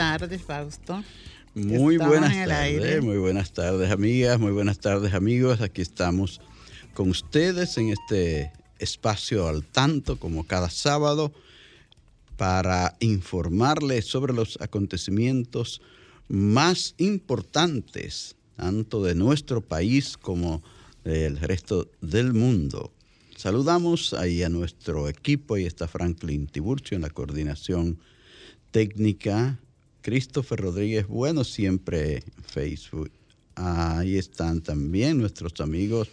Tardes, Fausto. Muy buenas tardes, muy buenas tardes, amigas, muy buenas tardes, amigos. Aquí estamos con ustedes en este espacio al tanto, como cada sábado, para informarles sobre los acontecimientos más importantes, tanto de nuestro país como del resto del mundo. Saludamos ahí a nuestro equipo, y está Franklin Tiburcio en la coordinación técnica. Christopher Rodríguez, bueno, siempre Facebook. Ahí están también nuestros amigos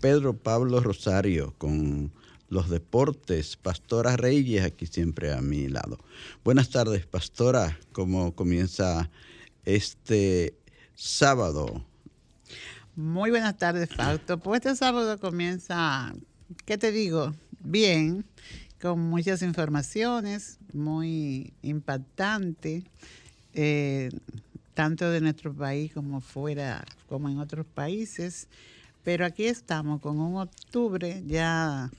Pedro Pablo Rosario con los deportes, Pastora Reyes aquí siempre a mi lado. Buenas tardes, Pastora, ¿cómo comienza este sábado? Muy buenas tardes, Fausto. Pues este sábado comienza, ¿qué te digo? Bien con muchas informaciones, muy impactante, eh, tanto de nuestro país como fuera, como en otros países. Pero aquí estamos con un octubre ya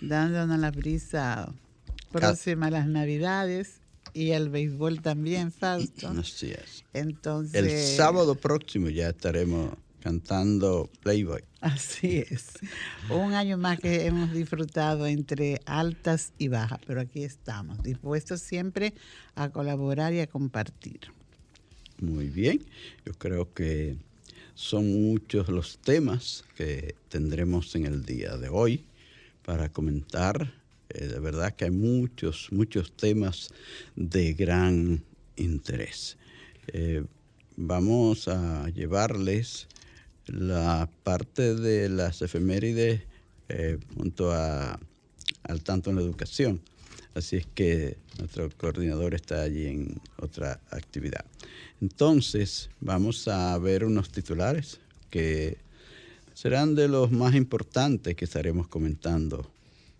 dándonos la brisa próxima a las Navidades y el béisbol también, Fausto. Así es. Entonces. El sábado próximo ya estaremos cantando Playboy. Así es. Un año más que hemos disfrutado entre altas y bajas, pero aquí estamos, dispuestos siempre a colaborar y a compartir. Muy bien, yo creo que son muchos los temas que tendremos en el día de hoy para comentar. Eh, de verdad que hay muchos, muchos temas de gran interés. Eh, vamos a llevarles la parte de las efemérides eh, junto a, al tanto en la educación. Así es que nuestro coordinador está allí en otra actividad. Entonces, vamos a ver unos titulares que serán de los más importantes que estaremos comentando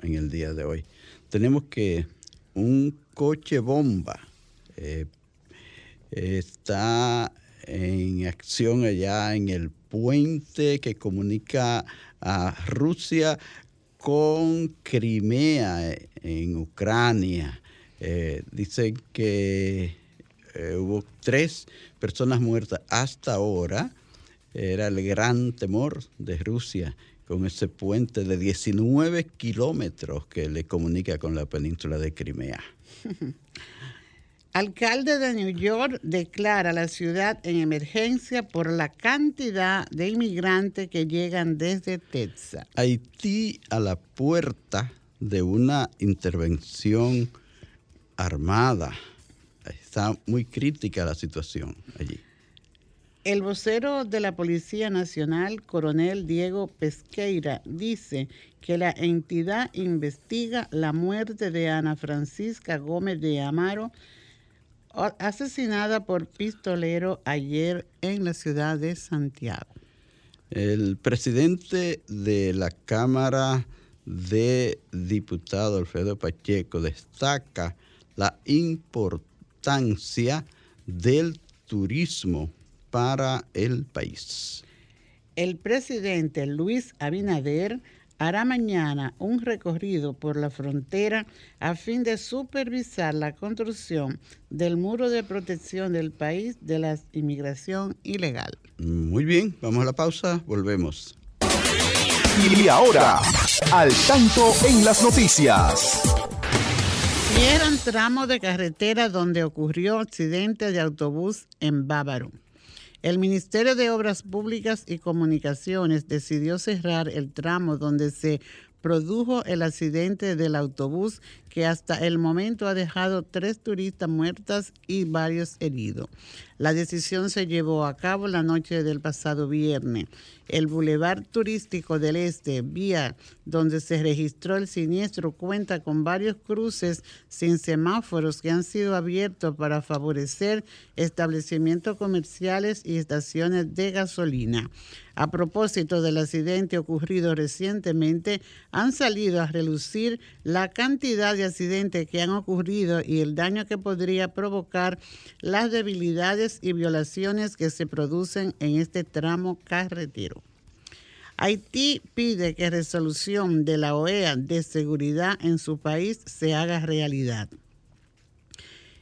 en el día de hoy. Tenemos que un coche bomba eh, está en acción allá en el puente que comunica a Rusia con Crimea en Ucrania. Eh, dicen que eh, hubo tres personas muertas hasta ahora. Era el gran temor de Rusia con ese puente de 19 kilómetros que le comunica con la península de Crimea. Alcalde de New York declara la ciudad en emergencia por la cantidad de inmigrantes que llegan desde Texas. Haití a la puerta de una intervención armada. Está muy crítica la situación allí. El vocero de la Policía Nacional, coronel Diego Pesqueira, dice que la entidad investiga la muerte de Ana Francisca Gómez de Amaro, asesinada por pistolero ayer en la ciudad de Santiago. El presidente de la Cámara de Diputados, Alfredo Pacheco, destaca la importancia del turismo para el país. El presidente Luis Abinader hará mañana un recorrido por la frontera a fin de supervisar la construcción del muro de protección del país de la inmigración ilegal. Muy bien, vamos a la pausa, volvemos. Y ahora, al tanto en las noticias. Cierran tramo de carretera donde ocurrió accidente de autobús en Bávaro. El Ministerio de Obras Públicas y Comunicaciones decidió cerrar el tramo donde se produjo el accidente del autobús que hasta el momento ha dejado tres turistas muertas y varios heridos. La decisión se llevó a cabo la noche del pasado viernes. El bulevar turístico del Este, vía donde se registró el siniestro, cuenta con varios cruces sin semáforos que han sido abiertos para favorecer establecimientos comerciales y estaciones de gasolina. A propósito del accidente ocurrido recientemente, han salido a relucir la cantidad de accidentes que han ocurrido y el daño que podría provocar las debilidades y violaciones que se producen en este tramo carretero. Haití pide que resolución de la OEA de seguridad en su país se haga realidad.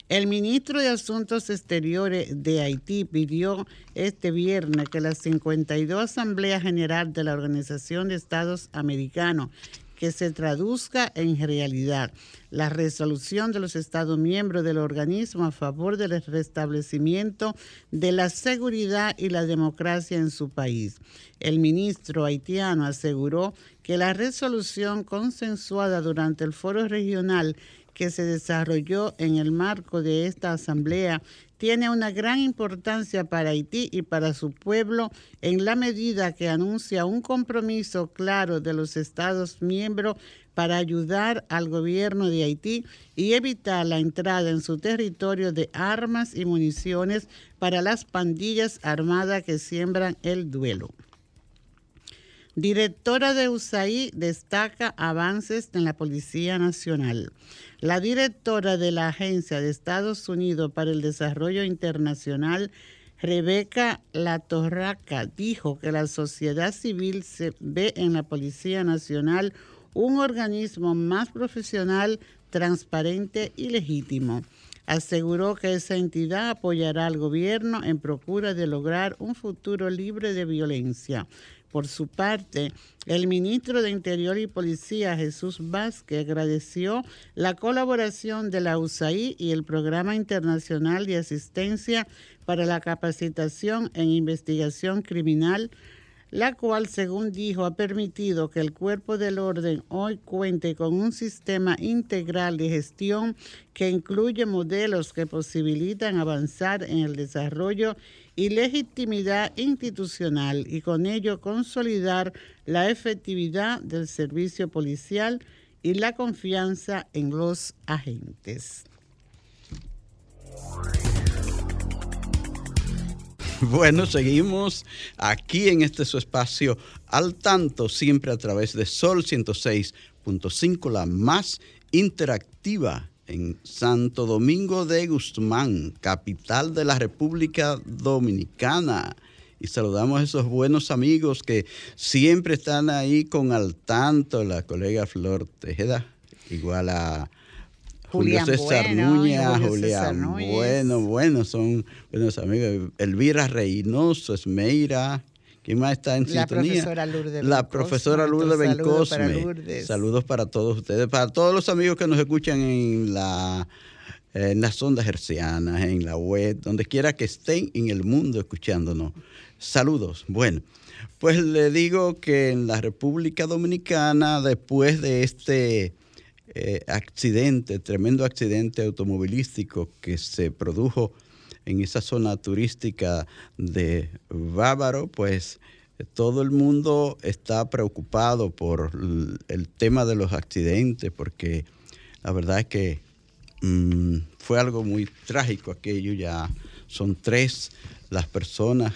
El ministro de Asuntos Exteriores de Haití pidió este viernes que la 52 Asamblea General de la Organización de Estados Americanos que se traduzca en realidad la resolución de los Estados miembros del organismo a favor del restablecimiento de la seguridad y la democracia en su país. El ministro haitiano aseguró que la resolución consensuada durante el foro regional que se desarrolló en el marco de esta asamblea tiene una gran importancia para Haití y para su pueblo en la medida que anuncia un compromiso claro de los Estados miembros para ayudar al gobierno de Haití y evitar la entrada en su territorio de armas y municiones para las pandillas armadas que siembran el duelo. Directora de USAID destaca avances en la Policía Nacional. La directora de la Agencia de Estados Unidos para el Desarrollo Internacional, Rebeca Latorraca, dijo que la sociedad civil se ve en la Policía Nacional un organismo más profesional, transparente y legítimo. Aseguró que esa entidad apoyará al gobierno en procura de lograr un futuro libre de violencia. Por su parte, el ministro de Interior y Policía, Jesús Vázquez, agradeció la colaboración de la USAID y el Programa Internacional de Asistencia para la Capacitación en Investigación Criminal la cual, según dijo, ha permitido que el cuerpo del orden hoy cuente con un sistema integral de gestión que incluye modelos que posibilitan avanzar en el desarrollo y legitimidad institucional y con ello consolidar la efectividad del servicio policial y la confianza en los agentes. Bueno, seguimos aquí en este su espacio al tanto, siempre a través de Sol 106.5, la más interactiva en Santo Domingo de Guzmán, capital de la República Dominicana. Y saludamos a esos buenos amigos que siempre están ahí con al tanto, la colega Flor Tejeda, igual a Julio César Nuña, Julián Bueno, bueno, son buenos amigos. Elvira Reynoso, Esmeira. ¿Quién más está en la Profesora Lourdes la profesora Lourdes Bencosme. Saludos para todos ustedes, para todos los amigos que nos escuchan en la en las ondas hercianas, en la web, donde quiera que estén en el mundo escuchándonos. Saludos. Bueno, pues le digo que en la República Dominicana, después de este eh, accidente, tremendo accidente automovilístico que se produjo en esa zona turística de Bávaro, pues todo el mundo está preocupado por el tema de los accidentes, porque la verdad es que mm, fue algo muy trágico aquello, ya son tres las personas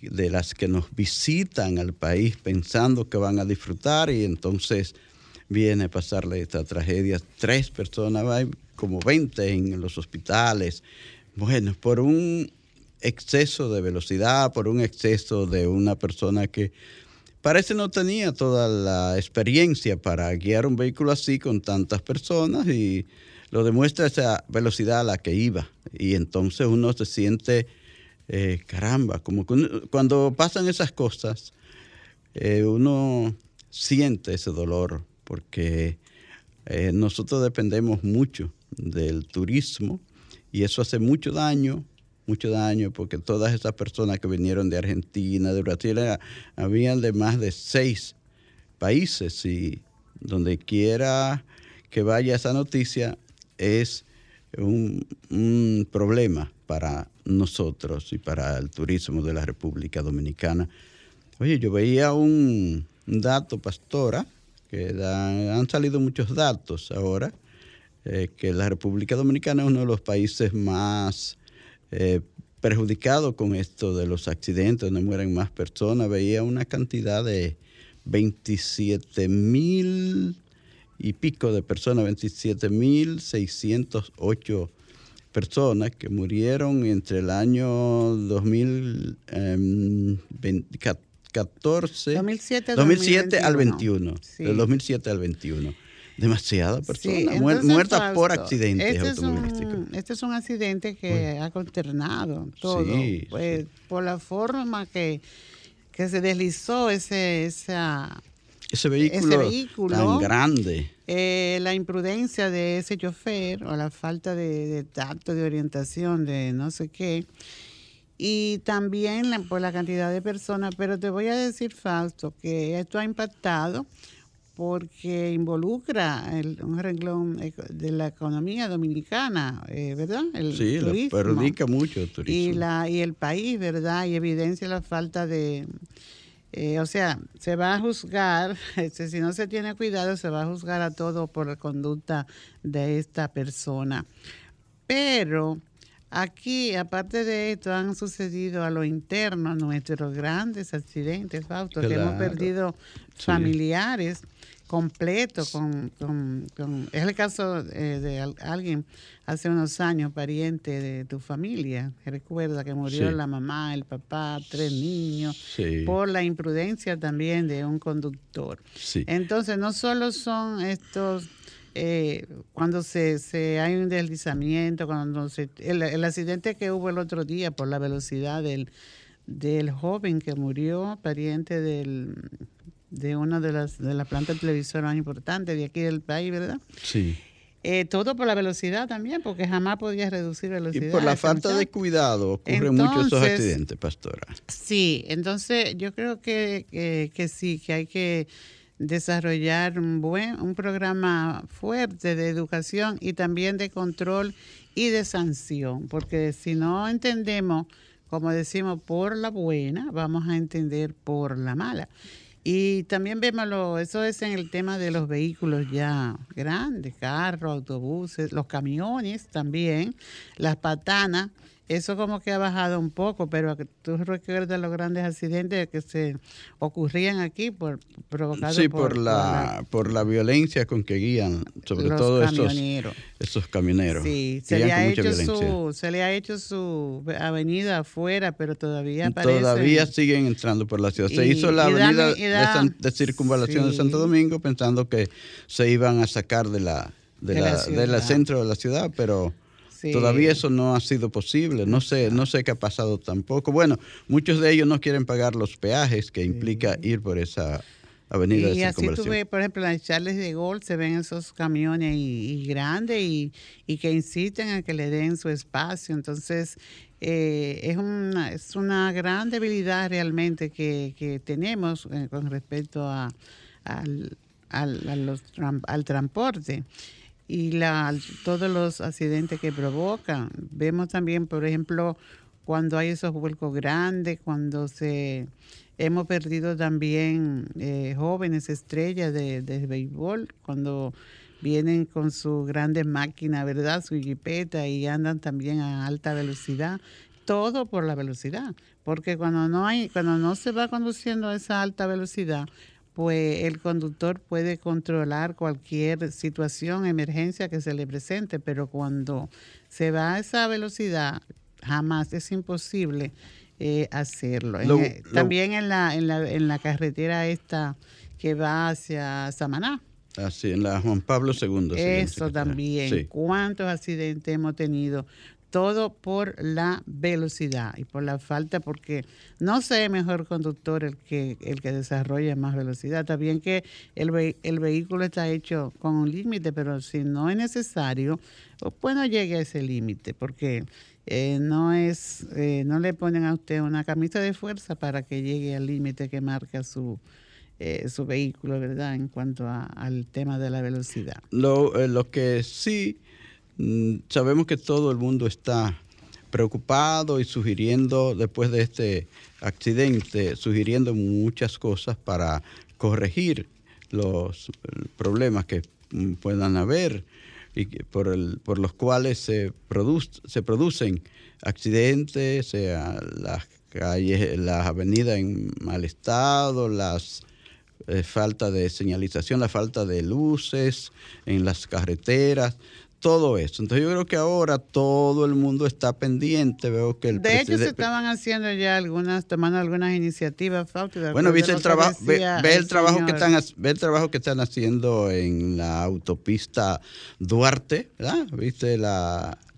de las que nos visitan al país pensando que van a disfrutar y entonces viene a pasarle esta tragedia. Tres personas, hay como 20 en los hospitales. Bueno, por un exceso de velocidad, por un exceso de una persona que parece no tenía toda la experiencia para guiar un vehículo así con tantas personas y lo demuestra esa velocidad a la que iba. Y entonces uno se siente, eh, caramba, como cuando pasan esas cosas, eh, uno siente ese dolor porque eh, nosotros dependemos mucho del turismo y eso hace mucho daño mucho daño porque todas esas personas que vinieron de Argentina, de Brasil, habían de más de seis países y donde quiera que vaya esa noticia es un problema para nosotros y para el turismo de la República Dominicana. Oye, yo veía un, dato, pastora, han salido muchos datos ahora, eh, que la República Dominicana es uno de los países más eh, perjudicados con esto de los accidentes, donde mueren más personas. Veía una cantidad de 27 mil y pico de personas, 27 mil 608 personas que murieron entre el año 2014, 2007, 2007 al 21, del 2007 al 21. Demasiadas personas muertas por accidentes este automovilísticos. Es un, este es un accidente que ha consternado todo, pues, por la forma que, que se deslizó ese, esa ese vehículo, tan grande. Eh, la imprudencia de ese chofer o la falta de, tacto, de orientación, de no sé qué. Y también por la cantidad de personas. Pero te voy a decir, Fausto, que esto ha impactado porque involucra un renglón de la economía dominicana, eh, ¿verdad? El sí, perjudica mucho el turismo. Y, la, y el país, ¿verdad? Y evidencia la falta de eh, o sea, se va a juzgar, este, si no se tiene cuidado, se va a juzgar a todo por la conducta de esta persona. Pero aquí, aparte de esto, han sucedido a lo interno nuestros grandes accidentes, Fausto, que hemos perdido familiares completo, con, con, es el caso eh, de alguien hace unos años, pariente de tu familia, recuerda que murió la mamá, el papá, tres niños, por la imprudencia también de un conductor. Entonces, no solo son estos... Eh, cuando se, se, hay un deslizamiento, cuando se, el, el accidente que hubo el otro día por la velocidad del, del joven que murió, pariente del, de una de las de las plantas televisoras más importantes de aquí del país, ¿verdad? Sí. Eh, todo por la velocidad también, porque jamás podías reducir velocidad. Y por la falta de cuidado ocurren muchos esos accidentes, pastora. Sí, entonces yo creo que, que, sí, que hay que desarrollar un buen un programa fuerte de educación y también de control y de sanción, porque si no entendemos, como decimos, por la buena, vamos a entender por la mala. Y también vemos, eso es en el tema de los vehículos ya grandes, carros, autobuses, los camiones también, las patanas eso como que ha bajado un poco, pero tú recuerdas los grandes accidentes que se ocurrían aquí por provocados sí, por, la, por la violencia con que guían, sobre todo camioneros. Esos, camioneros. Sí, se le, ha hecho su, se le ha hecho su avenida afuera, pero todavía Todavía siguen entrando por la ciudad. Se hizo la avenida de, circunvalación de Santo Domingo pensando que se iban a sacar de la, de, la, de la centro de la ciudad, pero Todavía eso no ha sido posible, no sé, no sé qué ha pasado tampoco. Bueno, muchos de ellos no quieren pagar los peajes que implica ir por esa avenida y de así tú ves, por ejemplo, en Charles de Gaulle se ven esos camiones y, grandes y, que inciten a que le den su espacio. Entonces, eh, es, una, es una gran debilidad realmente que, tenemos eh, con respecto a, al, al, al transporte y la, todos los accidentes que provocan. Vemos también, por ejemplo, cuando hay esos vuelcos grandes, cuando se hemos perdido también eh, jóvenes estrellas de, de, béisbol, cuando vienen con su grandes máquina, ¿verdad? Su jipeta y andan también a alta velocidad. Todo por la velocidad, porque cuando no hay, cuando no se va conduciendo a esa alta velocidad, pues el conductor puede controlar cualquier situación, emergencia que se le presente, pero cuando se va a esa velocidad, jamás es imposible eh, hacerlo. también en la, en, la, en la carretera esta que va hacia Samaná. Así, en la Juan Pablo II. Eso también. ¿Cuántos accidentes hemos tenido? Todo por la velocidad y por la falta, porque no sé mejor conductor el que, el que desarrolla más velocidad. También que el, el vehículo está hecho con un límite, pero si no es necesario, pues no llegue a ese límite, porque eh, no es, eh, no le ponen a usted una camisa de fuerza para que llegue al límite que marca su, eh, su vehículo, ¿verdad? En cuanto al tema de la velocidad. Lo, lo que sí sabemos que todo el mundo está preocupado y sugiriendo, después de este accidente, sugiriendo muchas cosas para corregir los problemas que mm, puedan haber y por, el, por los cuales se, se producen accidentes, sea las calles, las avenidas en mal estado, las eh, falta de señalización, la falta de luces en las carreteras todo eso. Entonces yo creo que ahora todo el mundo está pendiente. Veo que el de hecho se estaban haciendo ya algunas, tomando algunas iniciativas. Bueno, viste el trabajo, ve, el, trabajo que están, ve el trabajo que están haciendo en la autopista Duarte, ¿verdad? Viste el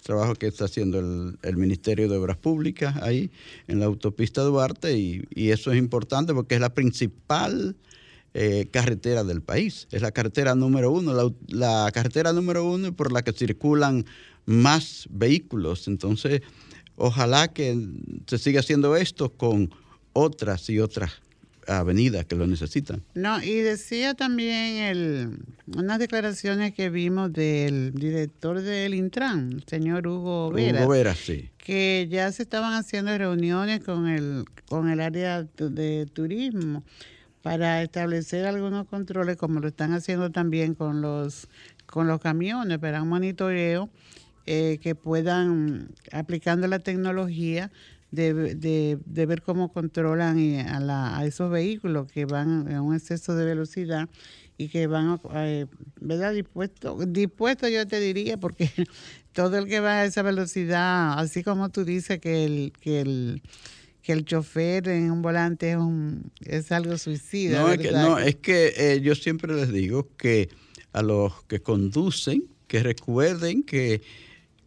trabajo que está haciendo el, Ministerio de Obras Públicas ahí en la autopista Duarte y, y eso es importante porque es la principal eh, carretera del país. Es la carretera número uno, la, carretera número uno por la que circulan más vehículos. Entonces, ojalá que se siga haciendo esto con otras y otras avenidas que lo necesitan. No, y decía también el, unas declaraciones que vimos del director del Intran, el señor Hugo Vera. Hugo Vera, sí. Que ya se estaban haciendo reuniones con el, con el área de turismo para establecer algunos controles, como lo están haciendo también con los, con los camiones, para un monitoreo eh, que puedan, aplicando la tecnología, de, de, ver cómo controlan eh, a, a, esos vehículos que van a un exceso de velocidad y que van, eh, ¿verdad? Dispuesto, dispuesto yo te diría, porque todo el que va a esa velocidad, así como tú dices que el, que el que el chofer en un volante es, un, es algo suicida. No, es que, no, es que eh, yo siempre les digo que a los que conducen, que recuerden que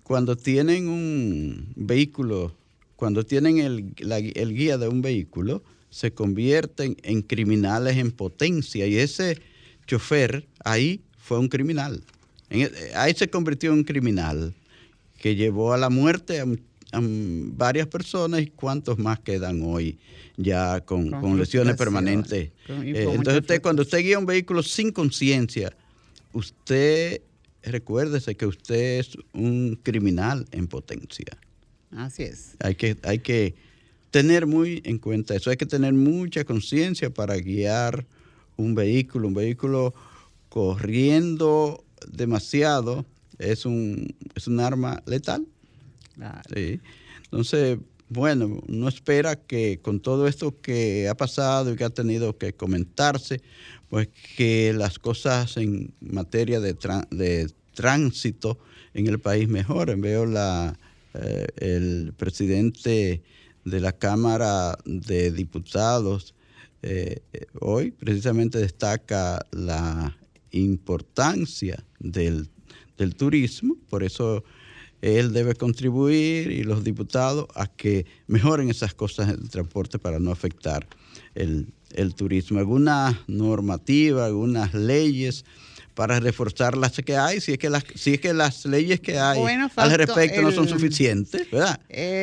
cuando tienen un vehículo, cuando tienen el, el guía de un vehículo, se convierten en criminales en potencia y ese chofer ahí fue un criminal. E, ahí se convirtió en un criminal que llevó a la muerte a varias personas y cuántos más quedan hoy ya con, lesiones permanentes. Eh, entonces usted, cuando usted guía un vehículo sin conciencia, usted recuérdese que usted es un criminal en potencia. Así es. Hay que, hay que tener muy en cuenta eso, hay que tener mucha conciencia para guiar un vehículo, un vehículo corriendo demasiado es un, es un arma letal. Sí. Entonces, bueno, no espera que con todo esto que ha pasado y que ha tenido que comentarse, pues que las cosas en materia de, de tránsito en el país mejoren. Veo la, eh, el presidente de la Cámara de Diputados eh, hoy precisamente destaca la importancia del, del turismo, por eso él debe contribuir y los diputados a que mejoren esas cosas del transporte para no afectar el, turismo. Alguna normativa, algunas leyes para reforzar las que hay, si es que las, si es que las leyes que hay al respecto no son suficientes, ¿verdad?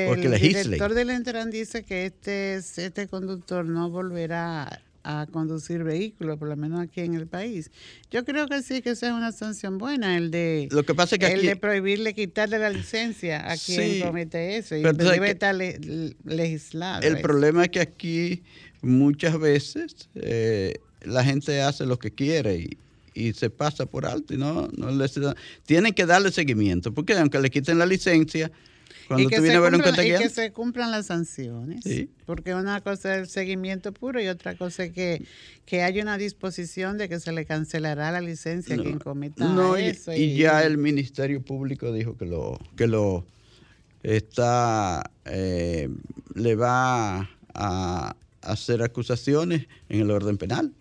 Porque el director del Entran dice que este, este conductor no volverá a conducir vehículos, por lo menos aquí en el país. Yo creo que sí que esa es una sanción buena, el de, lo que pasa que el de prohibirle quitarle la licencia a quien comete eso y debe estar legislado. El problema es que aquí muchas veces eh, la gente hace lo que quiere y, y se pasa por alto y no, no les tienen que darle seguimiento, porque aunque le quiten la licencia, y que, se cumplan, y que se cumplan las sanciones. Porque una cosa es el seguimiento puro y otra cosa es que, que haya una disposición de que se le cancelará la licencia a quien cometa eso. Y, ya el Ministerio Público dijo que lo, que lo está, eh, le va a hacer acusaciones en el orden penal.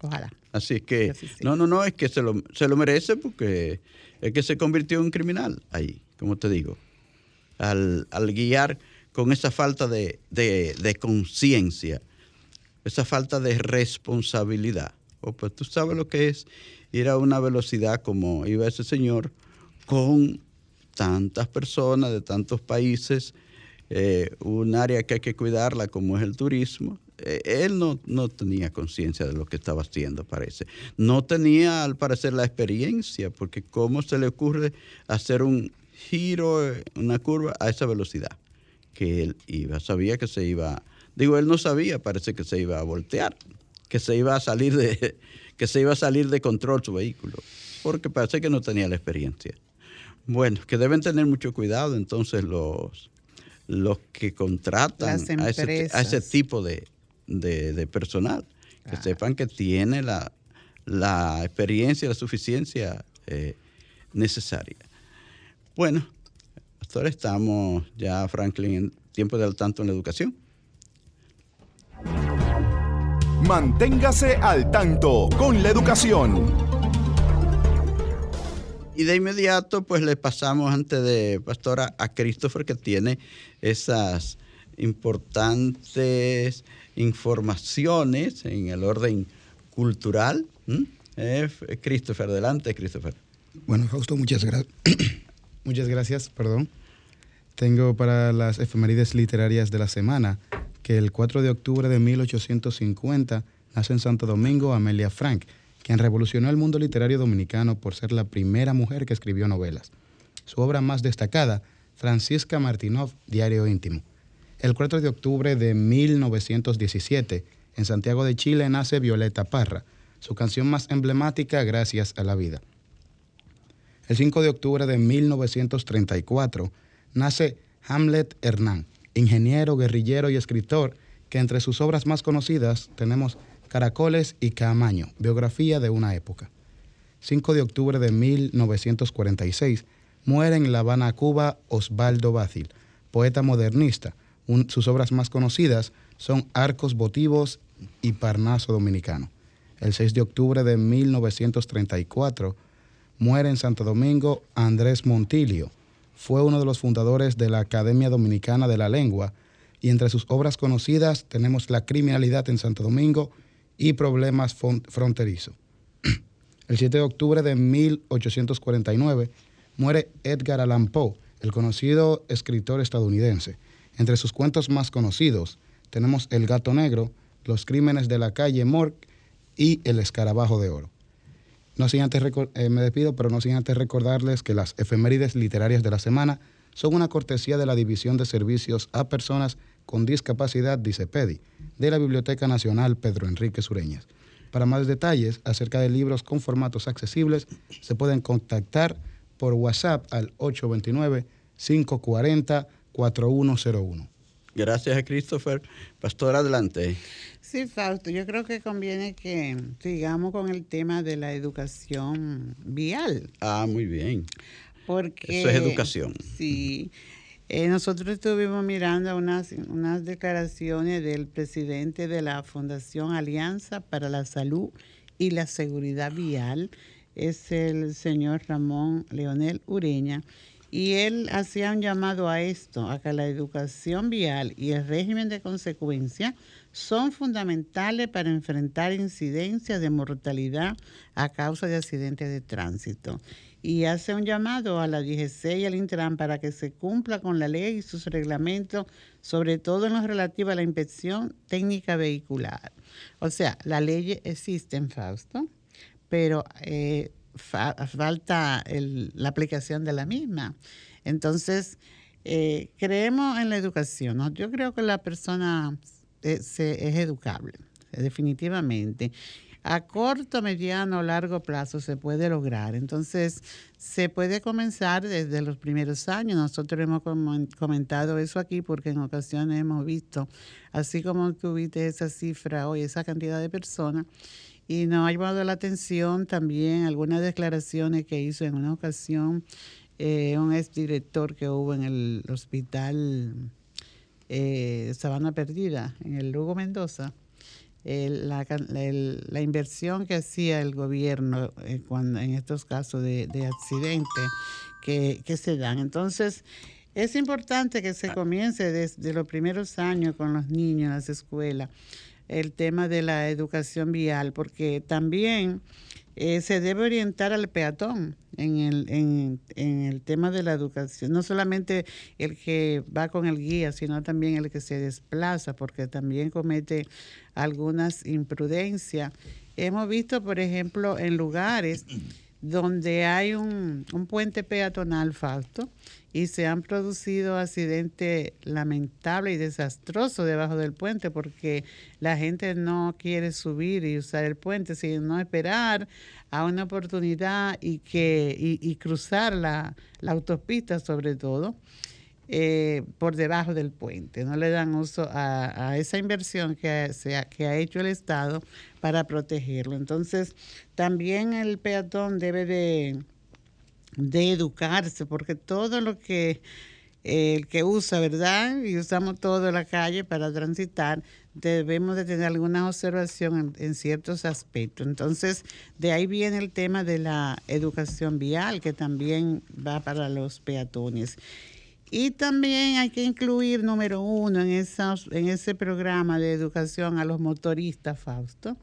Ojalá. Así que, no, no, no, es que se lo, se lo merece porque es que se convirtió en criminal ahí, como te digo. Al, guiar con esa falta de, de conciencia, esa falta de responsabilidad. O pues tú sabes lo que es ir a una velocidad como iba ese señor con tantas personas de tantos países, eh, un área que hay que cuidarla como es el turismo. Eh, él no, no tenía conciencia de lo que estaba haciendo, parece. No tenía, al parecer, la experiencia, porque ¿cómo se le ocurre hacer un giro, una curva a esa velocidad? Que él iba, sabía que se iba, digo, él no sabía, parece que se iba a voltear, que se iba a salir de, que se iba a salir de control su vehículo, porque parece que no tenía la experiencia. Bueno, que deben tener mucho cuidado entonces los, los que contratan a ese, tipo de, personal, que sepan que tiene la, la experiencia, la suficiencia eh, necesaria. Bueno, hasta ahora estamos ya, Franklin, en tiempo de al tanto en la educación. Manténgase al tanto con la educación. Y de inmediato, pues le pasamos antes de Pastora a Christopher, que tiene esas importantes informaciones en el orden cultural. Eh, Christopher, adelante, Christopher. Bueno, Fausto, muchas gracias. Muchas gracias, perdón. Tengo para las efemérides literarias de la semana que el 4 de octubre de 1850 nace en Santo Domingo Amelia Frank quien revolucionó el mundo literario dominicano por ser la primera mujer que escribió novelas. Su obra más destacada, Francisca Martinov, Diario Íntimo. El 4 de octubre de 1917, en Santiago de Chile, nace Violeta Parra, su canción más emblemática, Gracias a la Vida. El 5 de octubre de 1934, nace Hamlet Hernán, ingeniero, guerrillero y escritor, que entre sus obras más conocidas tenemos Caracoles y Camaño, biografía de una época. 5 de octubre de 1946, muere en La Habana, Cuba, Osvaldo Bácil, poeta modernista. sus obras más conocidas son Arcos Votivos y Parnaso Dominicano. El 6 de octubre de 1934, muere en Santo Domingo Andrés Montilio. Fue uno de los fundadores de la Academia Dominicana de la Lengua y entre sus obras conocidas tenemos La criminalidad en Santo Domingo y problemas fronterizos. El 7 de octubre de 1849 muere Edgar Allan Poe, el conocido escritor estadounidense. Entre sus cuentos más conocidos tenemos El gato negro, Los crímenes de la calle Morgue y El escarabajo de oro. No sin antes eh, me despido, pero no sin antes recordarles que las efemérides literarias de la semana son una cortesía de la División de Servicios a Personas con Discapacidad, dice PEDI, de la Biblioteca Nacional Pedro Enrique Sureñas. Para más detalles acerca de libros con formatos accesibles, se pueden contactar por WhatsApp al 829-540-4101. Gracias a Christopher. Pastor, adelante. Sí, Fausto, yo creo que conviene que sigamos con el tema de la educación vial. Ah, muy bien. Porque, Eso es educación. Sí. Eh, nosotros estuvimos mirando unas, unas declaraciones del presidente de la Fundación Alianza para la Salud y la Seguridad Vial, es el señor Ramón Leonel Ureña, y él hacía un llamado a esto, a que la educación vial y el régimen de consecuencia son fundamentales para enfrentar incidencias de mortalidad a causa de accidentes de tránsito y hace un llamado a la DGC y al Intran para que se cumpla con la ley y sus reglamentos, sobre todo en lo relativo a la inspección técnica vehicular. O sea, la ley existe en Fausto, pero eh, falta la aplicación de la misma. Entonces, eh, creemos en la educación. Yo creo que la persona es, educable, definitivamente a corto, mediano o largo plazo se puede lograr. Entonces, se puede comenzar desde los primeros años. Nosotros hemos comentado eso aquí porque en ocasiones hemos visto, así como tuviste esa cifra hoy, esa cantidad de personas, y nos ha llamado la atención también algunas declaraciones que hizo en una ocasión eh, un exdirector que hubo en el hospital eh, Sabana Perdida, en el Lugo Mendoza la, inversión que hacía el gobierno eh, cuando, en estos casos de, de accidentes que, se dan. Entonces, Es importante que se comience desde los primeros años con los niños en las escuelas el tema de la educación vial, porque también eh, se debe orientar al peatón en el, en, el tema de la educación, no solamente el que va con el guía, sino también el que se desplaza, porque también comete algunas imprudencias. Hemos visto, por ejemplo, en lugares donde hay un, un puente peatonal falto y se han producido accidentes lamentables y desastrosos debajo del puente porque la gente no quiere subir y usar el puente, sino esperar a una oportunidad y, que, y, cruzar la, autopista sobre todo. Eh, por debajo del puente. No le dan uso a, esa inversión que, que ha hecho el Estado para protegerlo. Entonces, también el peatón debe de, de educarse, porque todo lo que el que usa, ¿verdad? Y usamos todo la calle para transitar, debemos de tener alguna observación en, ciertos aspectos. Entonces, de ahí viene el tema de la educación vial, que también va para los peatones. Y también hay que incluir, número uno, en, en ese programa de educación a los motoristas, Fausto,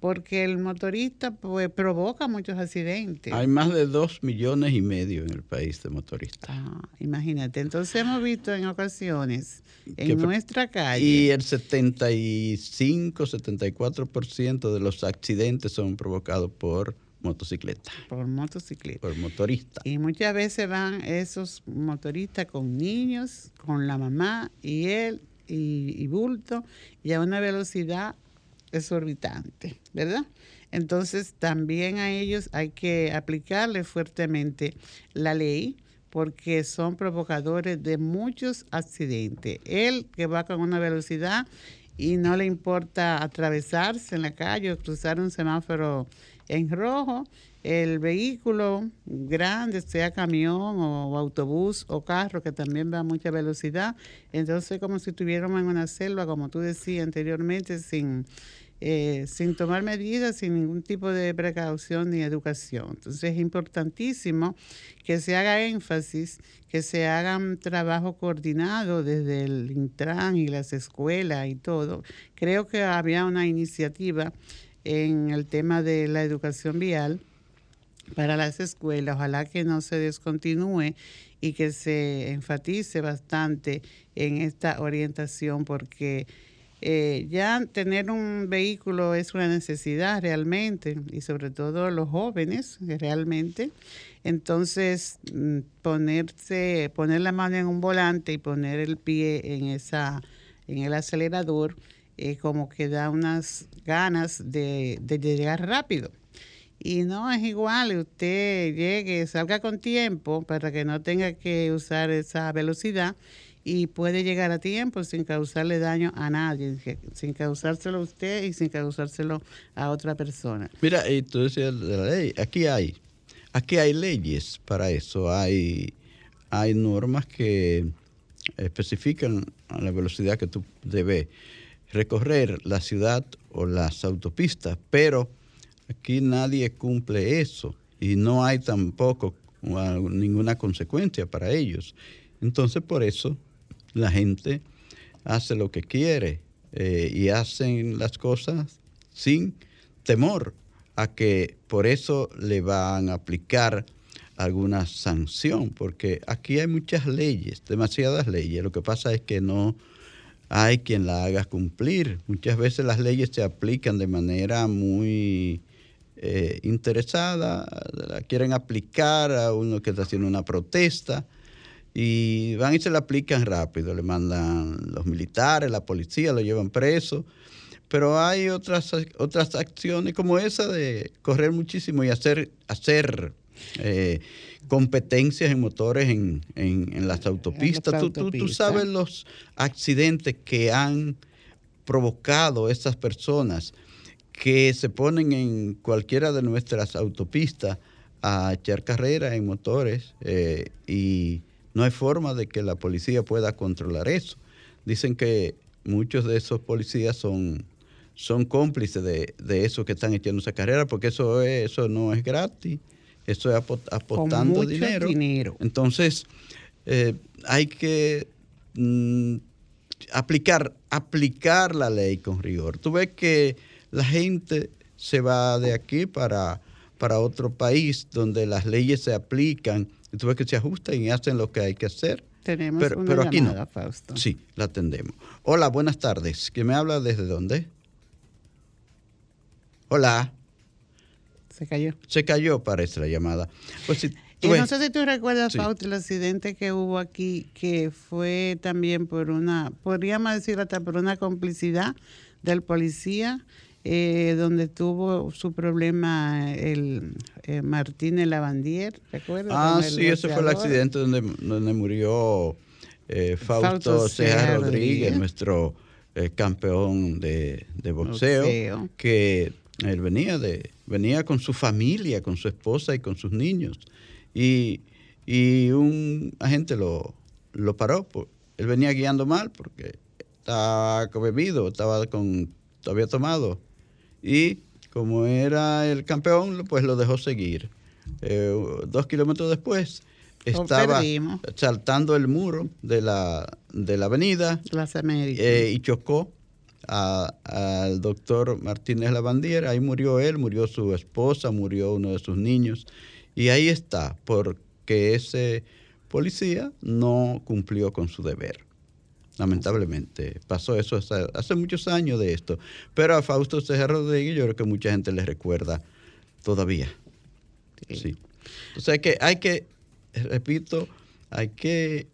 porque el motorista pues, provoca muchos accidentes. Hay más de dos millones y medio en el país de motoristas. Ah, imagínate, entonces hemos visto en ocasiones en nuestra calle. Y el 75, 74% de los accidentes son provocados por motocicleta. Por motocicleta. Por motorista. Y muchas veces van esos motoristas con niños, con la mamá y él y, y bulto, y a una velocidad exorbitante, ¿verdad? Entonces también a ellos hay que aplicarle fuertemente la ley porque son provocadores de muchos accidentes. Él que va con una velocidad y no le importa atravesarse en la calle o cruzar un semáforo en rojo, el vehículo grande, sea camión o, autobús o carro, que también va a mucha velocidad, entonces como si estuviéramos en una selva, como tú decías anteriormente, sin eh, sin tomar medidas, sin ningún tipo de precaución ni educación. Entonces es importantísimo que se haga énfasis, que se hagan trabajo coordinado desde el Intran y las escuelas y todo. Creo que había una iniciativa en el tema de la educación vial para las escuelas. Ojalá que no se descontinúe y que se enfatice bastante en esta orientación porque eh, ya tener un vehículo es una necesidad realmente y sobre todo los jóvenes realmente. Entonces, mm, ponerse, poner la mano en un volante y poner el pie en esa, en el acelerador, eh, como que da unas ganas de, llegar rápido. Y no es igual, usted llegue, salga con tiempo para que no tenga que usar esa velocidad y puede llegar a tiempo sin causarle daño a nadie, sin causárselo a usted y sin causárselo a otra persona. Mira, de la ley, aquí hay, aquí hay leyes para eso, hay, hay normas que especifican la velocidad que tú debes recorrer la ciudad o las autopistas, pero aquí nadie cumple eso y no hay tampoco ninguna consecuencia para ellos. Entonces, por eso la gente hace lo que quiere eh, y hacen las cosas sin temor a que por eso le van a aplicar alguna sanción, porque aquí hay muchas leyes, demasiadas leyes. Lo que pasa es que no hay quien la haga cumplir. Muchas veces las leyes se aplican de manera muy eh, interesada, la quieren aplicar a uno que está haciendo una protesta y van y se la aplican rápido, le mandan los militares, la policía, lo llevan preso. Pero hay otras, otras acciones como esa de correr muchísimo y hacer, hacer eh, competencias en motores en, las autopistas. Tú, sabes los accidentes que han provocado estas personas que se ponen en cualquiera de nuestras autopistas a echar carreras en motores eh, y no hay forma de que la policía pueda controlar eso. Dicen que muchos de esos policías son, son cómplices de, de esos que están echando esa carrera, porque eso, eso no es gratis, eso es apostando dinero. dinero. Entonces, eh, hay que mm, aplicar, aplicar la ley con rigor. Tú ves que la gente se va de aquí para, para otro país donde las leyes se aplican y tú ves que se ajustan y hacen lo que hay que hacer. Tenemos pero, una pero aquí no. Fausto. Sí, la atendemos. Hola, buenas tardes. ¿Quién me habla desde dónde? Hola. Se cayó. Se cayó, parece la llamada. Pues si y no sé si tú recuerdas, Fausto, el accidente que hubo aquí, que fue también por una, podríamos decir hasta por una complicidad del policía, eh, donde tuvo su problema el eh, Martínez Lavandier, ¿recuerdas? Ah, sí, ese fue el accidente donde, donde murió eh, Fausto, Fausto Rodríguez, nuestro eh, campeón de, boxeo, que él venía de venía con su familia, con su esposa y con sus niños y, un agente lo, lo paró. él venía guiando mal porque estaba bebido, estaba con, había tomado. Y como era el campeón, pues lo dejó seguir. Eh, dos kilómetros después estaba saltando el muro de la, de la avenida eh, y chocó al doctor Martínez Lavandiera. Ahí murió él, murió su esposa, murió uno de sus niños. Y ahí está, porque ese policía no cumplió con su deber. Lamentablemente, pasó eso hace, muchos años de esto. Pero a Fausto César Rodríguez yo creo que mucha gente le recuerda todavía. Sí. O hay que, hay que repito, hay que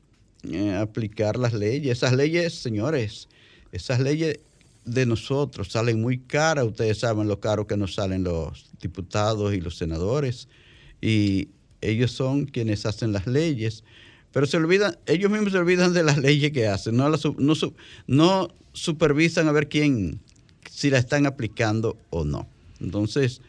eh, aplicar las leyes. Esas leyes, señores, esas leyes de nosotros salen muy caras. Ustedes saben lo caro que nos salen los diputados y los senadores y ellos son quienes hacen las leyes, pero se olvidan, ellos mismos se olvidan de las leyes que hacen, no, no, no supervisan a ver quién, si la están aplicando o no. Entonces,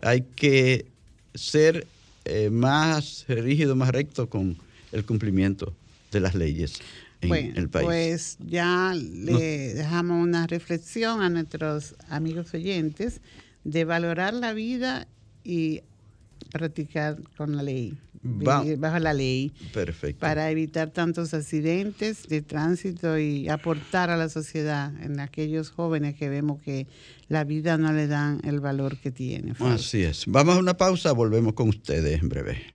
hay que ser eh, más rígido, más recto con el cumplimiento de las leyes en el país. Pues ya le dejamos una reflexión a nuestros amigos oyentes de valorar la vida y practicar con la ley, bajo la ley. Perfecto. Para evitar tantos accidentes de tránsito y aportar a la sociedad en aquellos jóvenes que vemos que la vida no le dan el valor que tiene. Así es. Vamos a una pausa, volvemos con ustedes en breve.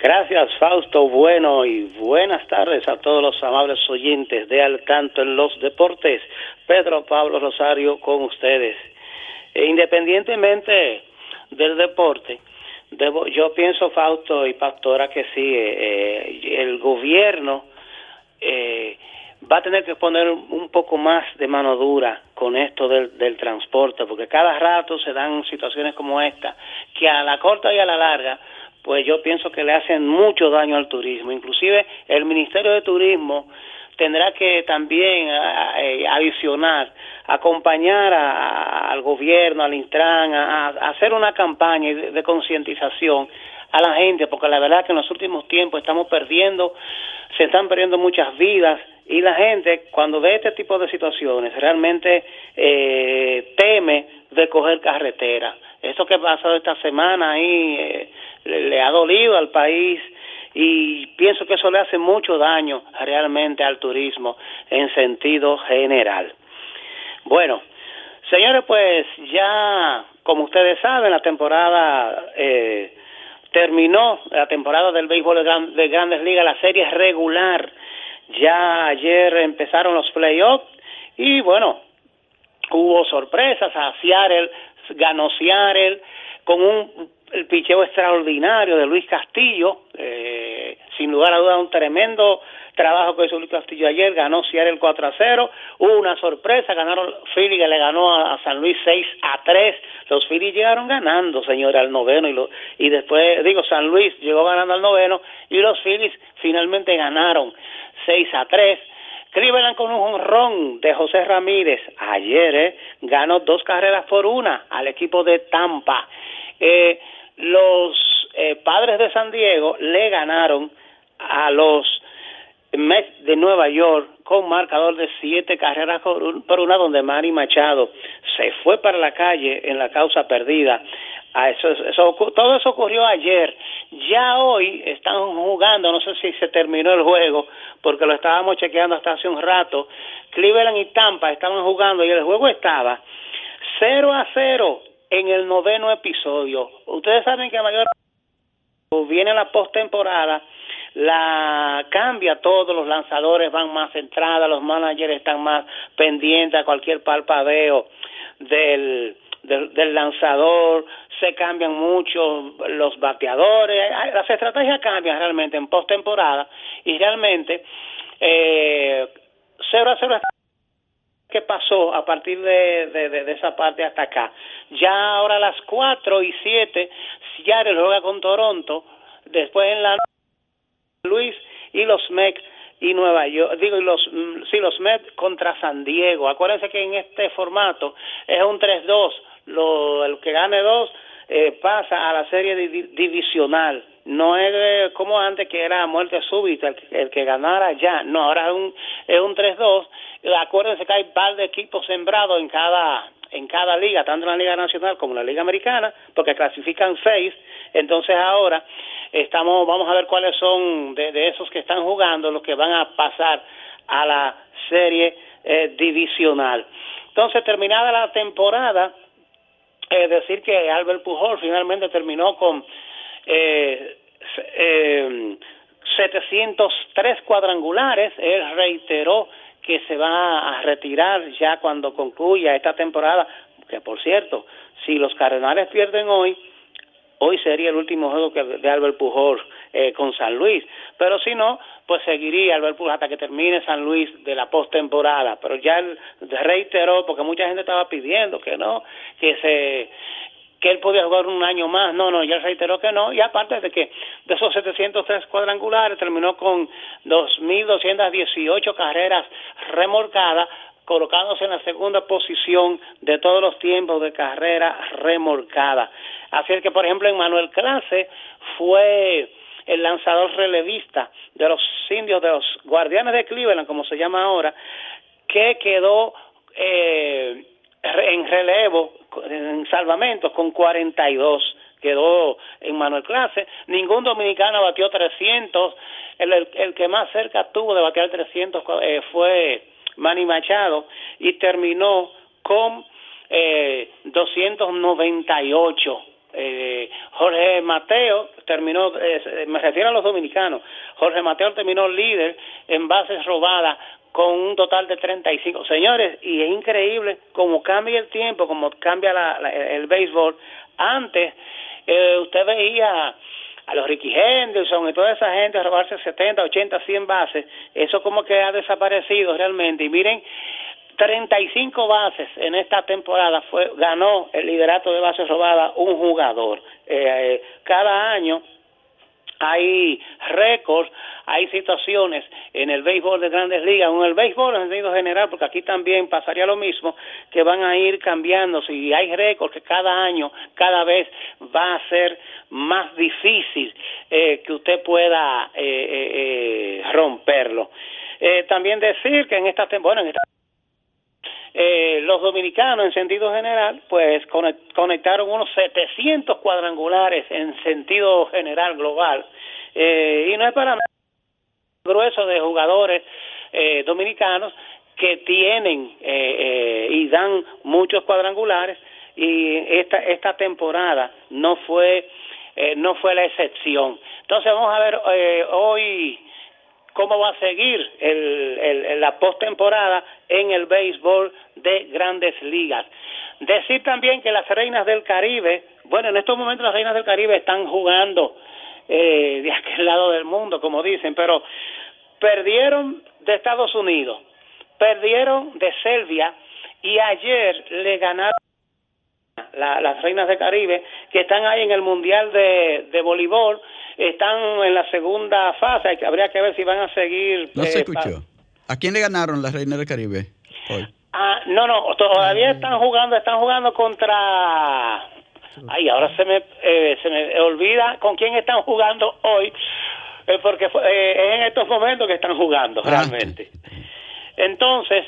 Gracias, Fausto Bueno, y buenas tardes a todos los amables oyentes de Al Tanto en los Deportes. Pedro Pablo Rosario con ustedes. E independientemente del deporte, Debo, yo pienso, Fausto y Pastora, que sí, eh, eh, el gobierno eh, va a tener que poner un poco más de mano dura con esto del, del transporte, porque cada rato se dan situaciones como esta, que a la corta y a la larga, pues yo pienso que le hacen mucho daño al turismo. Inclusive el Ministerio de Turismo tendrá que también adicionar acompañar al gobierno, al Intran, a, hacer una campaña de, concientización a la gente, porque la verdad que en los últimos tiempos estamos perdiendo, se están perdiendo muchas vidas y la gente cuando ve este tipo de situaciones realmente eh, teme de coger carretera. Esto que ha pasado esta semana ahí eh, le ha dolido al país y pienso que eso le hace mucho daño realmente al turismo en sentido general. Bueno, señores, pues ya, como ustedes saben, la temporada eh, terminó, la temporada del béisbol de, Grandes Ligas, la serie regular. Ya ayer empezaron los playoffs y bueno, hubo sorpresas. A Seattle ganó Seattle con un el picheo extraordinario de Luis Castillo, eh, sin lugar a dudas un tremendo trabajo que hizo Luis Castillo ayer, ganó Seattle 4 a 0, hubo una sorpresa, ganaron Philly que le ganó a, San Luis 6 a 3, los Phillies llegaron ganando, señores, al noveno y, lo, y después, digo, San Luis llegó ganando al noveno y los Phillies finalmente ganaron 6 a 3, Cleveland con un honrón de José Ramírez ayer eh, ganó dos carreras por una al equipo de Tampa. Eh, los eh, padres de San Diego le ganaron a los Mets de Nueva York con marcador de siete carreras por una donde Manny Machado se fue para la calle en la causa perdida Ah, eso, eso, todo eso ocurrió ayer. Ya hoy están jugando, no sé si se terminó el juego, porque lo estábamos chequeando hasta hace un rato. Cleveland y Tampa estaban jugando y el juego estaba 0 a 0 en el noveno episodio. Ustedes saben que mayor viene la postemporada, la cambia todo, los lanzadores van más centrados, los managers están más pendientes a cualquier palpadeo del del, lanzador, se cambian mucho los bateadores, las estrategias cambian realmente en postemporada y realmente eh, 0 a 0 ¿Qué pasó a partir de, de, esa parte hasta acá? Ya ahora a las 4 y 7, Seattle juega con Toronto, después en la Luis y los Mets y Nueva York, digo, y los, mm, sí, los Mets contra San Diego. Acuérdense que en este formato es un 3-2 lo, el que gane dos eh, pasa a la serie divisional. No es como antes que era muerte súbita, el, que ganara ya. No, ahora es un, es un 3-2. Acuérdense que hay par de equipos sembrados en cada en cada liga, tanto en la Liga Nacional como en la Liga Americana, porque clasifican seis. Entonces ahora estamos, vamos a ver cuáles son de, esos que están jugando los que van a pasar a la serie eh, divisional. Entonces, terminada la temporada, es decir que Albert Pujol finalmente terminó con eh, eh, 703 cuadrangulares. Él reiteró que se va a retirar ya cuando concluya esta temporada, que por cierto, si los Cardenales pierden hoy, hoy sería el último juego que, de Albert Pujol eh, con San Luis. Pero si no, pues seguiría Albert Pujol hasta que termine San Luis de la postemporada. Pero ya él reiteró, porque mucha gente estaba pidiendo que no, que se que él podía jugar un año más. No, no, ya reiteró que no. Y aparte de que de esos 703 cuadrangulares terminó con 2.218 carreras remorcadas, colocándose en la segunda posición de todos los tiempos de carrera remorcada. Así es que, por ejemplo, en Manuel Clase fue el lanzador relevista de los indios, de los guardianes de Cleveland, como se llama ahora, que quedó eh, en relevo, en salvamentos, con 42 quedó en Manuel Clase. Ningún dominicano batió 300. El, el, que más cerca tuvo de batear 300 eh, fue Manny Machado y terminó con eh, 298 eh, Jorge Mateo terminó, eh, me refiero a los dominicanos, Jorge Mateo terminó líder en bases robadas con un total de 35. Señores, y es increíble cómo cambia el tiempo, cómo cambia el béisbol. Antes eh, usted veía a los Ricky Henderson y toda esa gente robarse 70, 80, 100 bases, eso como que ha desaparecido realmente. Y miren 35 bases en esta temporada fue ganó el liderato de bases robadas un jugador. Eh, cada año hay récords, hay situaciones en el béisbol de grandes ligas, en el béisbol en sentido general, porque aquí también pasaría lo mismo, que van a ir cambiando, si hay récords que cada año, cada vez va a ser más difícil eh, que usted pueda eh, romperlo. también decir que en esta temporada, en esta eh, los dominicanos en sentido general pues conectaron unos 700 cuadrangulares en sentido general global. Eh, y no es para nada grueso de jugadores eh, dominicanos que tienen y dan muchos cuadrangulares. Y esta esta temporada no fue no fue la excepción. Entonces vamos a ver hoy cómo va a seguir el, la postemporada en el béisbol de grandes ligas. Decir también que las reinas del Caribe, bueno, en estos momentos las reinas del Caribe están jugando eh, de aquel lado del mundo, como dicen, pero perdieron de Estados Unidos, perdieron de Serbia y ayer le ganaron las reinas del Caribe que están ahí en el Mundial de Voleibol están en la segunda fase, habría que ver si van a seguir. No se eh, escuchó. ¿A quién le ganaron las Reinas del Caribe hoy? Ah, no, no, todavía están jugando, están jugando contra... Ay, ahora se me, eh, se me olvida con quién están jugando hoy, eh, porque eh, es en estos momentos que están jugando ah, realmente. Entonces,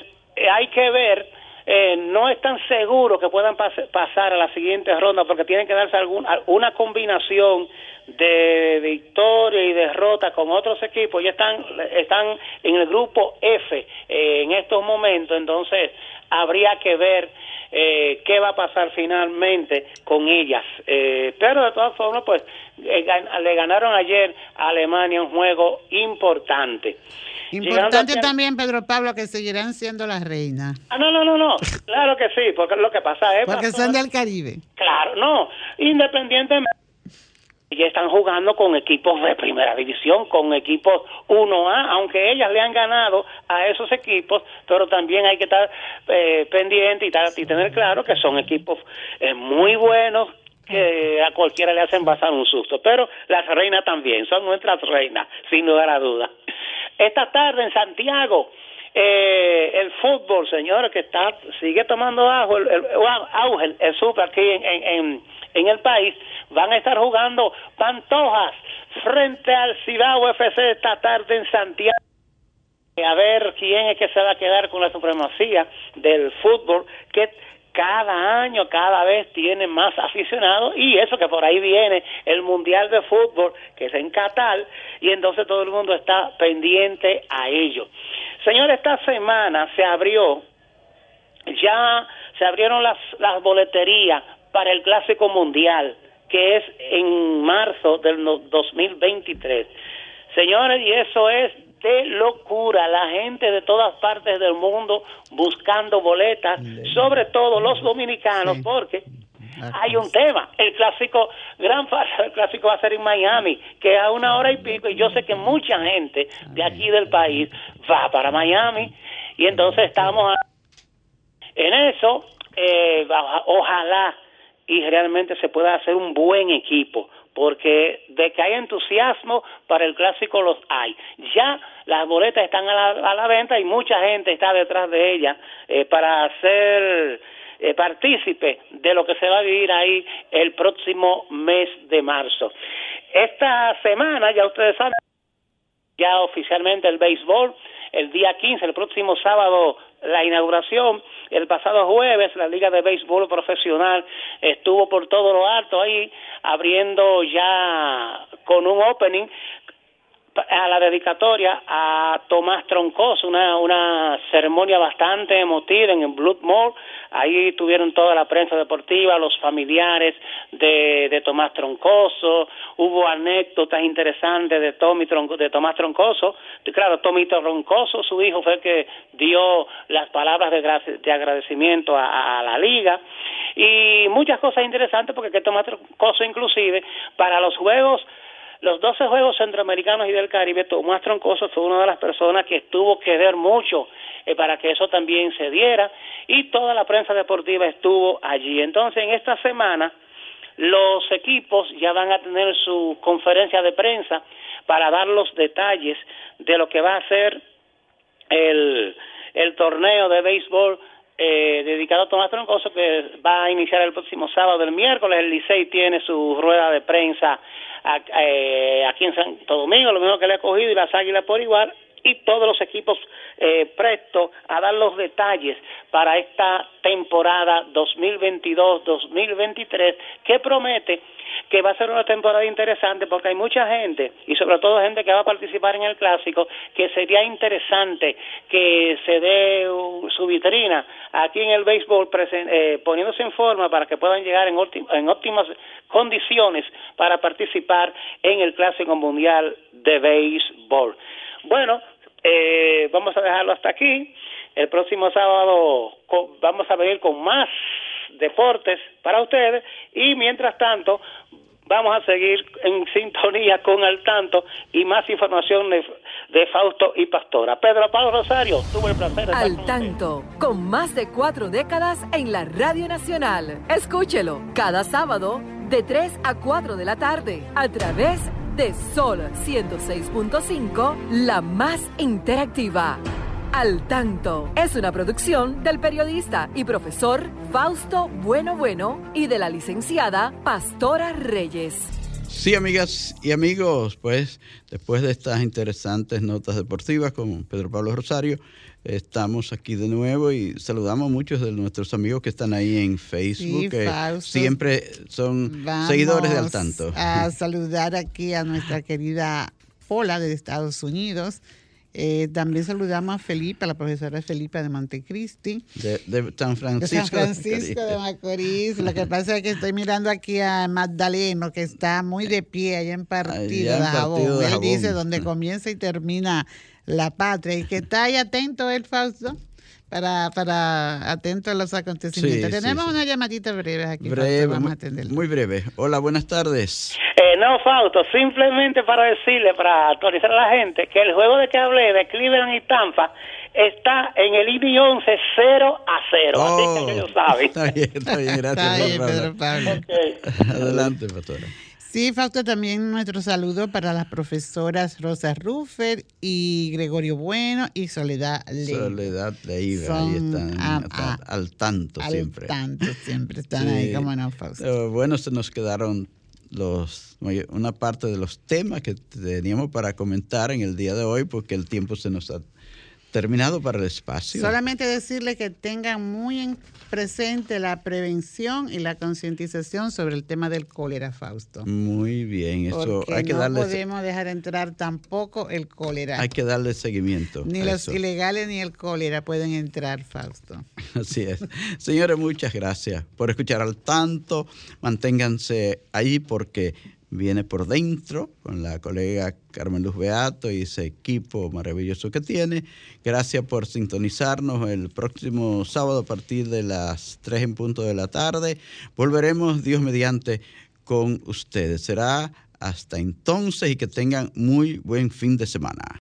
hay que ver eh, no están seguros que puedan pasar a la siguiente ronda porque tienen que darse alguna una combinación de victoria y derrota con otros equipos. Ya están, están en el grupo F eh, en estos momentos, entonces habría que ver eh, qué va a pasar finalmente con ellas. pero de todas formas, pues le ganaron ayer a Alemania un juego importante. Importante también, Pedro Pablo, que seguirán siendo las reinas. Ah, no, no, no, no. Claro que sí, porque lo que pasa es... Porque son del Caribe. Claro, no. Independientemente ya están jugando con equipos de primera división, con equipos 1A, aunque ellas le han ganado a esos equipos, pero también hay que estar eh, pendiente y, tener claro que son equipos eh, muy buenos que a cualquiera le hacen pasar un susto, pero las reinas también, son nuestras reinas, sin lugar a dudas. Esta tarde en Santiago, eh, el fútbol, señores, que está sigue tomando auge, el, auge, el super aquí en, en, en, el país, van a estar jugando Pantojas frente al Cibao FC esta tarde en Santiago. A ver quién es que se va a quedar con la supremacía del fútbol, que cada año, cada vez tiene más aficionados y eso que por ahí viene el Mundial de Fútbol que es en Qatar y entonces todo el mundo está pendiente a ello. Señor, esta semana se abrió, ya se abrieron las, las boleterías para el Clásico Mundial que es en marzo del 2023. Señores, y eso es de locura, la gente de todas partes del mundo buscando boletas, sobre todo los dominicanos, porque hay un tema, el clásico, gran el clásico va a ser en Miami, que a una hora y pico, y yo sé que mucha gente de aquí del país va para Miami, y entonces estamos en eso, eh, ojalá y realmente se pueda hacer un buen equipo, porque de que hay entusiasmo para el clásico los hay. Ya las boletas están a la, venta y mucha gente está detrás de ellas eh, para ser eh, partícipe de lo que se va a vivir ahí el próximo mes de marzo. Esta semana, ya ustedes saben, ya oficialmente el béisbol, el día 15, el próximo sábado, la inauguración, el pasado jueves la Liga de Béisbol Profesional estuvo por todo lo alto ahí, abriendo ya con un opening a la dedicatoria a Tomás Troncoso, una, una ceremonia bastante emotiva en el Bloodmore. Ahí tuvieron toda la prensa deportiva, los familiares de, de Tomás Troncoso, hubo anécdotas interesantes de, Tommy de Tomás Troncoso. Claro, Tommy Troncoso, su hijo, fue el que dio las palabras de, de agradecimiento a, a, la liga. Y muchas cosas interesantes porque que Tomás Troncoso inclusive para los juegos los 12 Juegos Centroamericanos y del Caribe, Tomás Troncoso fue una de las personas que tuvo que ver mucho eh, para que eso también se diera y toda la prensa deportiva estuvo allí. Entonces, en esta semana, los equipos ya van a tener su conferencia de prensa para dar los detalles de lo que va a ser el, el torneo de béisbol eh, dedicado a Tomás Troncoso que va a iniciar el próximo sábado, el miércoles. El Licey tiene su rueda de prensa eh, aquí en Santo Domingo, lo mismo que le ha cogido y las Águilas por igual y todos los equipos eh, prestos a dar los detalles para esta temporada 2022-2023 que promete que va a ser una temporada interesante porque hay mucha gente y sobre todo gente que va a participar en el clásico que sería interesante que se dé su vitrina aquí en el béisbol eh, poniéndose en forma para que puedan llegar en, en óptimas condiciones para participar en el clásico mundial de béisbol. Bueno, eh, vamos a dejarlo hasta aquí. El próximo sábado vamos a venir con más deportes para ustedes y mientras tanto vamos a seguir en sintonía con el tanto y más información de, Fausto y Pastora. Pedro Pablo Rosario, tuve el placer de Al tanto, con más de cuatro décadas en la Radio Nacional. Escúchelo cada sábado de 3 a 4 de la tarde a través de Sol 106.5, la más interactiva Al Tanto es una producción del periodista y profesor Fausto Bueno Bueno y de la licenciada Pastora Reyes. Sí, amigas y amigos, pues después de estas interesantes notas deportivas con Pedro Pablo Rosario, estamos aquí de nuevo y saludamos a muchos de nuestros amigos que están ahí en Facebook, que siempre son seguidores de Al Tanto. A saludar aquí a nuestra querida Pola de Estados Unidos eh, también saludamos a Felipe, a la profesora Felipe de Montecristi. De, de San Francisco. De San Francisco de Macorís. Lo que pasa es que estoy mirando aquí a Magdaleno, que está muy de pie allá en Partido, de, Jabón. Él dice donde comienza y termina la patria. Y que está ahí atento él, Fausto para, para atento a los acontecimientos. Tenemos una llamadita breve aquí. Breve, vamos a muy breve. Hola, buenas tardes. Eh, no, Fausto, simplemente para decirle, para actualizar a la gente, que el juego de que hablé de Cleveland y Tampa está en el IBI 11 0 a 0. así que ellos saben. Está bien, está bien, gracias. está bien, Pedro Pablo. Adelante, pastora. Sí, Fausto, también nuestro saludo para las profesoras Rosa Ruffer y Gregorio Bueno y Soledad Leiva. Soledad Leiva, ahí están al tanto siempre. Al tanto siempre, están ahí, como no, Fausto. bueno, se nos quedaron los una parte de los temas que teníamos para comentar en el día de hoy porque el tiempo se nos ha terminado para el espacio. Solamente decirle que tengan muy en presente la prevención y la concientización sobre el tema del cólera, Fausto. Muy bien, eso hay que no darle. No podemos dejar entrar tampoco el cólera. Hay que darle seguimiento. Ni los ilegales ni el cólera pueden entrar, Fausto. Así es. Señores, muchas gracias por escuchar al tanto. Manténganse ahí porque viene por dentro con la colega Carmen Luz Beato y ese equipo maravilloso que tiene. Gracias por sintonizarnos el próximo sábado a partir de las 3 en punto de la tarde. Volveremos, Dios mediante, con ustedes. Será hasta entonces y que tengan muy buen fin de semana.